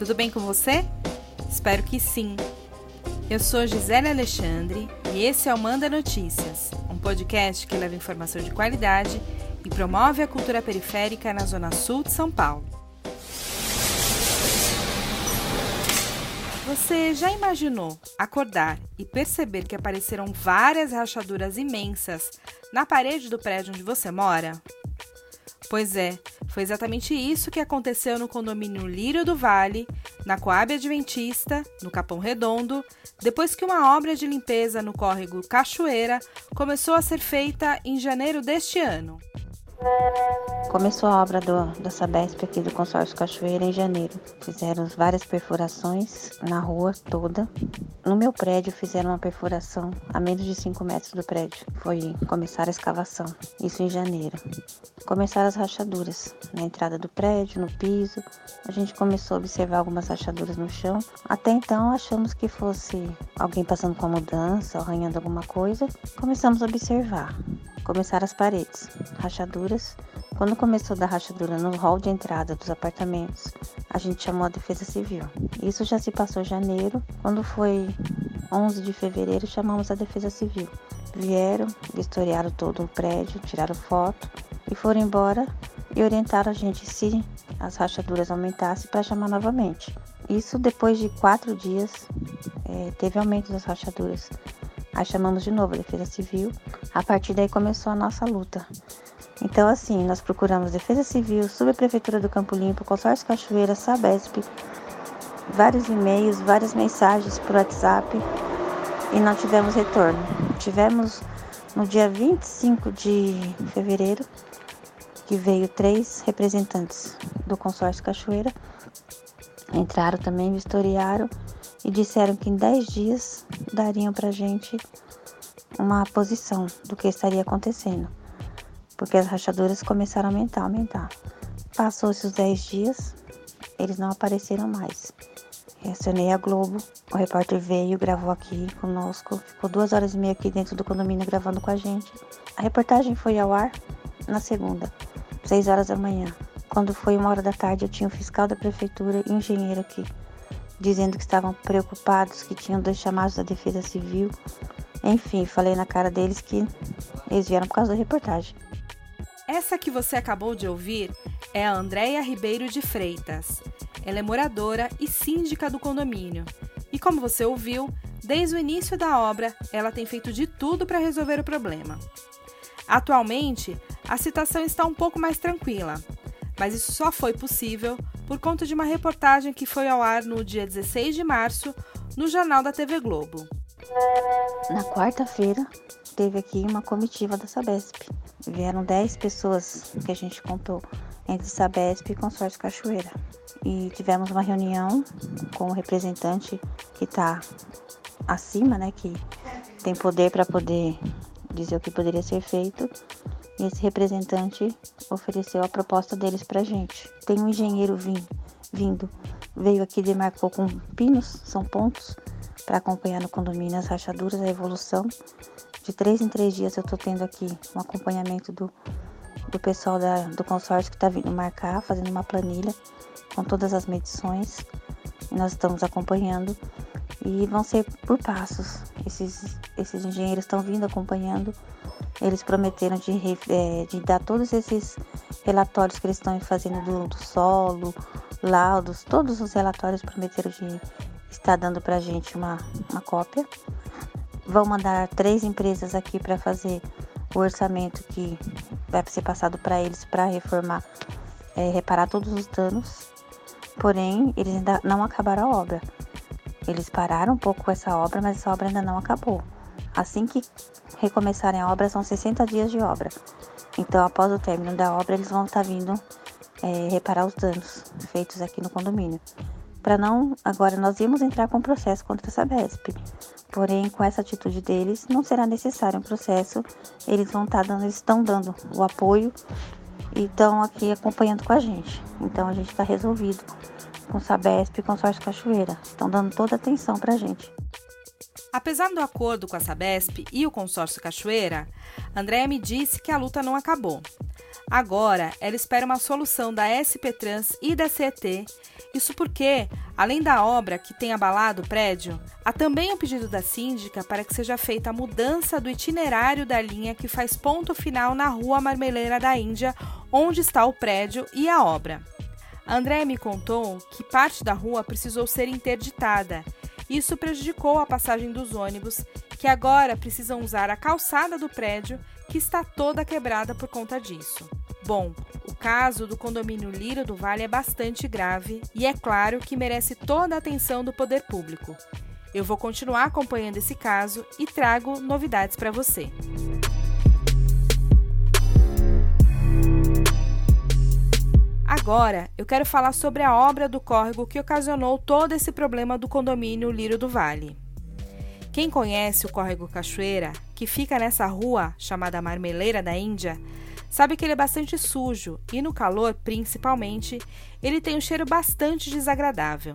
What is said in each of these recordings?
Tudo bem com você? Espero que sim. Eu sou Gisele Alexandre e esse é o Manda Notícias, um podcast que leva informação de qualidade e promove a cultura periférica na Zona Sul de São Paulo. Você já imaginou acordar e perceber que apareceram várias rachaduras imensas na parede do prédio onde você mora? Pois é, foi exatamente isso que aconteceu no condomínio Lírio do Vale, na Coab Adventista, no Capão Redondo, depois que uma obra de limpeza no córrego Cachoeira começou a ser feita em janeiro deste ano. Começou a obra do, da Sabesp aqui do consórcio Cachoeira em janeiro. Fizeram várias perfurações na rua toda. No meu prédio fizeram uma perfuração a menos de 5 metros do prédio. Foi começar a escavação, isso em janeiro. Começaram as rachaduras na entrada do prédio, no piso. A gente começou a observar algumas rachaduras no chão. Até então achamos que fosse alguém passando com a mudança, arranhando alguma coisa. Começamos a observar começaram as paredes, rachaduras. Quando começou da rachadura no hall de entrada dos apartamentos, a gente chamou a Defesa Civil. Isso já se passou janeiro. Quando foi 11 de fevereiro, chamamos a Defesa Civil. Vieram, vistoriaram todo o prédio, tiraram foto e foram embora e orientaram a gente se as rachaduras aumentassem para chamar novamente. Isso depois de quatro dias é, teve aumento das rachaduras. Aí chamamos de novo a Defesa Civil. A partir daí começou a nossa luta. Então, assim, nós procuramos Defesa Civil, Subprefeitura do Campo Limpo, Consórcio Cachoeira, Sabesp, vários e-mails, várias mensagens por WhatsApp e não tivemos retorno. Tivemos no dia 25 de fevereiro, que veio três representantes do consórcio Cachoeira, entraram também, vistoriaram e disseram que em 10 dias dariam para gente uma posição do que estaria acontecendo, porque as rachaduras começaram a aumentar, aumentar. Passou-se os 10 dias, eles não apareceram mais. Reacionei a Globo, o repórter veio, gravou aqui conosco, ficou duas horas e meia aqui dentro do condomínio gravando com a gente. A reportagem foi ao ar na segunda, 6 horas da manhã. Quando foi uma hora da tarde, eu tinha o fiscal da prefeitura e engenheiro aqui dizendo que estavam preocupados, que tinham dois chamados da Defesa Civil. Enfim, falei na cara deles que eles vieram por causa da reportagem. Essa que você acabou de ouvir é a Andréia Ribeiro de Freitas. Ela é moradora e síndica do condomínio. E como você ouviu, desde o início da obra, ela tem feito de tudo para resolver o problema. Atualmente, a situação está um pouco mais tranquila, mas isso só foi possível por conta de uma reportagem que foi ao ar no dia 16 de março no Jornal da TV Globo. Na quarta-feira, teve aqui uma comitiva da Sabesp. Vieram 10 pessoas que a gente contou entre Sabesp e Consórcio Cachoeira. E tivemos uma reunião com o representante que está acima, né, que tem poder para poder dizer o que poderia ser feito e esse representante ofereceu a proposta deles para gente. Tem um engenheiro vim, vindo, veio aqui demarcou com pinos, são pontos, para acompanhar no condomínio as rachaduras, a evolução. De três em três dias eu estou tendo aqui um acompanhamento do, do pessoal da, do consórcio que está vindo marcar, fazendo uma planilha com todas as medições. E nós estamos acompanhando e vão ser por passos. Esses, esses engenheiros estão vindo acompanhando eles prometeram de, é, de dar todos esses relatórios que eles estão fazendo do, do solo, laudos, todos os relatórios prometeram de estar dando para a gente uma, uma cópia. Vão mandar três empresas aqui para fazer o orçamento que vai ser passado para eles para reformar, é, reparar todos os danos. Porém, eles ainda não acabaram a obra. Eles pararam um pouco essa obra, mas essa obra ainda não acabou. Assim que recomeçarem a obra, são 60 dias de obra. Então, após o término da obra, eles vão estar vindo é, reparar os danos feitos aqui no condomínio. Para não, agora nós íamos entrar com processo contra essa Sabesp. Porém, com essa atitude deles, não será necessário um processo. Eles vão estar dando, eles estão dando o apoio e estão aqui acompanhando com a gente. Então, a gente está resolvido com Sabesp e Consórcio Cachoeira. Estão dando toda a atenção para a gente. Apesar do acordo com a Sabesp e o consórcio Cachoeira, Andréa me disse que a luta não acabou. Agora, ela espera uma solução da SP Trans e da CET Isso porque, além da obra que tem abalado o prédio, há também o um pedido da síndica para que seja feita a mudança do itinerário da linha que faz ponto final na Rua Marmeleira da Índia, onde está o prédio e a obra. A Andréa me contou que parte da rua precisou ser interditada. Isso prejudicou a passagem dos ônibus, que agora precisam usar a calçada do prédio, que está toda quebrada por conta disso. Bom, o caso do condomínio Lira do Vale é bastante grave e é claro que merece toda a atenção do poder público. Eu vou continuar acompanhando esse caso e trago novidades para você. Agora, eu quero falar sobre a obra do córrego que ocasionou todo esse problema do condomínio Liro do Vale. Quem conhece o córrego Cachoeira, que fica nessa rua chamada Marmeleira da Índia, sabe que ele é bastante sujo e no calor, principalmente, ele tem um cheiro bastante desagradável.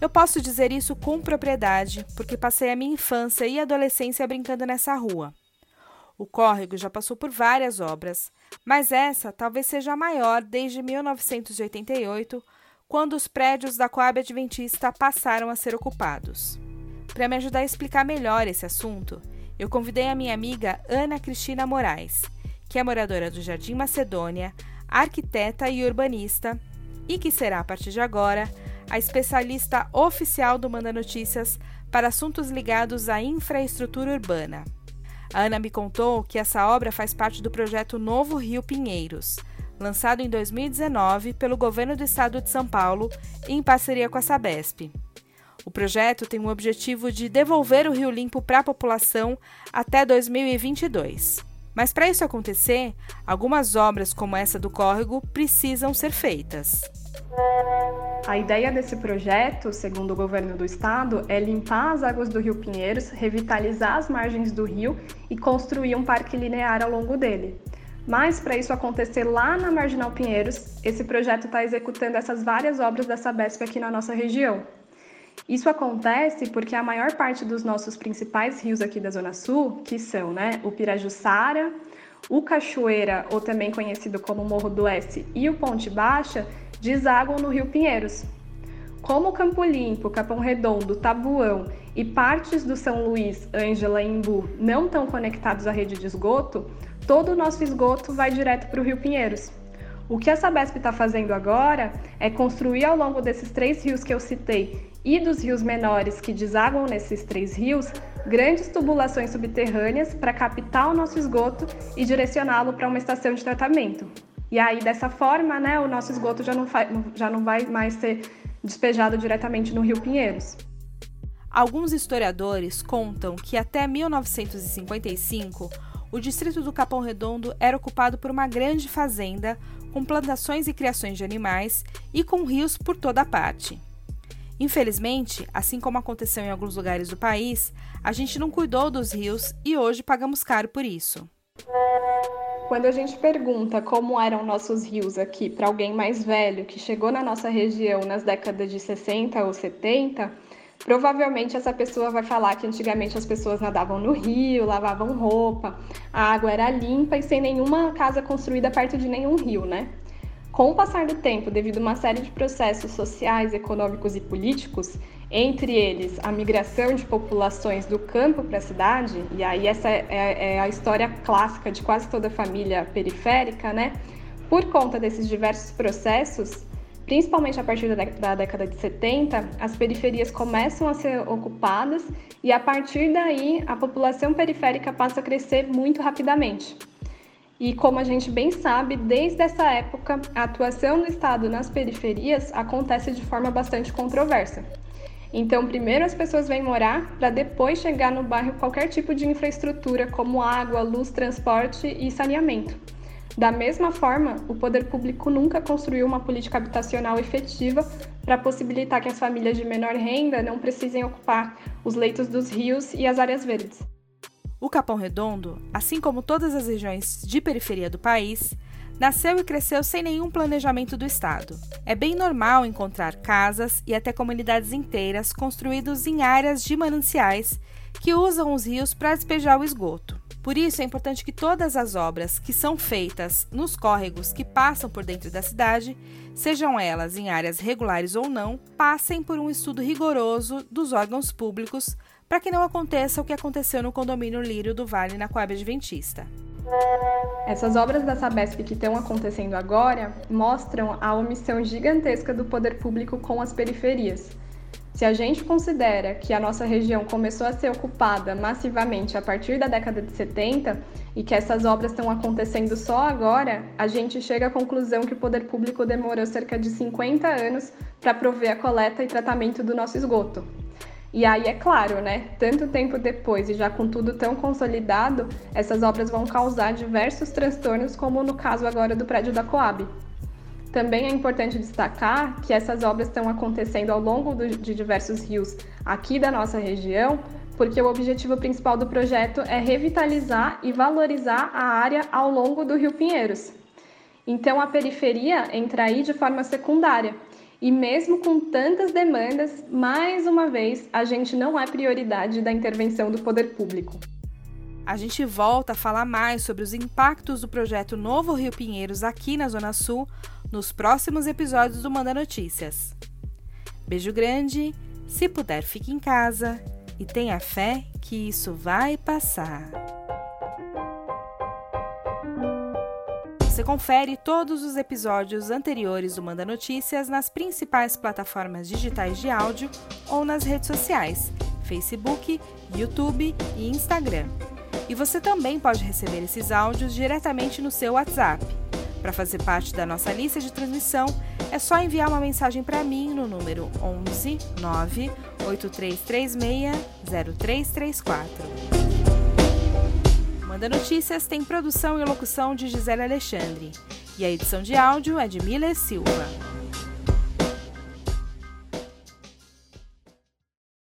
Eu posso dizer isso com propriedade, porque passei a minha infância e adolescência brincando nessa rua. O córrego já passou por várias obras, mas essa talvez seja a maior desde 1988, quando os prédios da Coab Adventista passaram a ser ocupados. Para me ajudar a explicar melhor esse assunto, eu convidei a minha amiga Ana Cristina Moraes, que é moradora do Jardim Macedônia, arquiteta e urbanista, e que será, a partir de agora, a especialista oficial do Manda Notícias para assuntos ligados à infraestrutura urbana. A Ana me contou que essa obra faz parte do projeto Novo Rio Pinheiros, lançado em 2019 pelo governo do estado de São Paulo em parceria com a Sabesp. O projeto tem o objetivo de devolver o Rio Limpo para a população até 2022. Mas para isso acontecer, algumas obras como essa do córrego precisam ser feitas. A ideia desse projeto, segundo o governo do estado, é limpar as águas do Rio Pinheiros, revitalizar as margens do rio e construir um parque linear ao longo dele. Mas para isso acontecer lá na Marginal Pinheiros, esse projeto está executando essas várias obras da Sabesp aqui na nossa região. Isso acontece porque a maior parte dos nossos principais rios aqui da Zona Sul, que são né, o Pirajussara, o Cachoeira, ou também conhecido como Morro do Oeste, e o Ponte Baixa, desaguam no Rio Pinheiros. Como Campo Limpo, Capão Redondo, Tabuão e partes do São Luís, Ângela e Imbu não estão conectados à rede de esgoto, todo o nosso esgoto vai direto para o Rio Pinheiros. O que a Sabesp está fazendo agora é construir ao longo desses três rios que eu citei e dos rios menores que desaguam nesses três rios, grandes tubulações subterrâneas para captar o nosso esgoto e direcioná-lo para uma estação de tratamento. E aí, dessa forma, né, o nosso esgoto já não, já não vai mais ser despejado diretamente no Rio Pinheiros. Alguns historiadores contam que até 1955 o distrito do Capão Redondo era ocupado por uma grande fazenda com plantações e criações de animais e com rios por toda parte. Infelizmente, assim como aconteceu em alguns lugares do país, a gente não cuidou dos rios e hoje pagamos caro por isso. Quando a gente pergunta como eram nossos rios aqui para alguém mais velho que chegou na nossa região nas décadas de 60 ou 70, provavelmente essa pessoa vai falar que antigamente as pessoas nadavam no rio, lavavam roupa, a água era limpa e sem nenhuma casa construída perto de nenhum rio, né? Com o passar do tempo, devido a uma série de processos sociais, econômicos e políticos, entre eles a migração de populações do campo para a cidade, e aí essa é, é, a história clássica de quase toda família periférica, né? Por conta desses diversos processos, principalmente a partir da década de 70, as periferias começam a ser ocupadas e a partir daí a população periférica passa a crescer muito rapidamente. E como a gente bem sabe, desde essa época, a atuação do Estado nas periferias acontece de forma bastante controversa. Então, primeiro as pessoas vêm morar para depois chegar no bairro qualquer tipo de infraestrutura, como água, luz, transporte e saneamento. Da mesma forma, o poder público nunca construiu uma política habitacional efetiva para possibilitar que as famílias de menor renda não precisem ocupar os leitos dos rios e as áreas verdes. O Capão Redondo, assim como todas as regiões de periferia do país, nasceu e cresceu sem nenhum planejamento do Estado. É bem normal encontrar casas e até comunidades inteiras construídas em áreas de mananciais que usam os rios para despejar o esgoto. Por isso é importante que todas as obras que são feitas nos córregos que passam por dentro da cidade, sejam elas em áreas regulares ou não, passem por um estudo rigoroso dos órgãos públicos para que não aconteça o que aconteceu no condomínio Lírio do Vale na Coab Adventista. Essas obras da Sabesp que estão acontecendo agora mostram a omissão gigantesca do poder público com as periferias. Se a gente considera que a nossa região começou a ser ocupada massivamente a partir da década de 70 e que essas obras estão acontecendo só agora, a gente chega à conclusão que o poder público demorou cerca de 50 anos para prover a coleta e tratamento do nosso esgoto. E aí, é claro, né? Tanto tempo depois e já com tudo tão consolidado, essas obras vão causar diversos transtornos, como no caso agora do prédio da Coab. Também é importante destacar que essas obras estão acontecendo ao longo do, de diversos rios aqui da nossa região, porque o objetivo principal do projeto é revitalizar e valorizar a área ao longo do Rio Pinheiros. Então a periferia entra aí de forma secundária. E mesmo com tantas demandas, mais uma vez, a gente não é prioridade da intervenção do poder público. A gente volta a falar mais sobre os impactos do projeto Novo Rio Pinheiros aqui na Zona Sul nos próximos episódios do Manda Notícias. Beijo grande, se puder, fique em casa e tenha fé que isso vai passar. Você confere todos os episódios anteriores do Manda Notícias nas principais plataformas digitais de áudio ou nas redes sociais, Facebook, YouTube e Instagram. E você também pode receber esses áudios diretamente no seu WhatsApp. Para fazer parte da nossa lista de transmissão, é só enviar uma mensagem para mim no número 11 9 8336 0334. Manda Notícias tem produção e locução de Gisele Alexandre e a edição de áudio é de Miller Silva.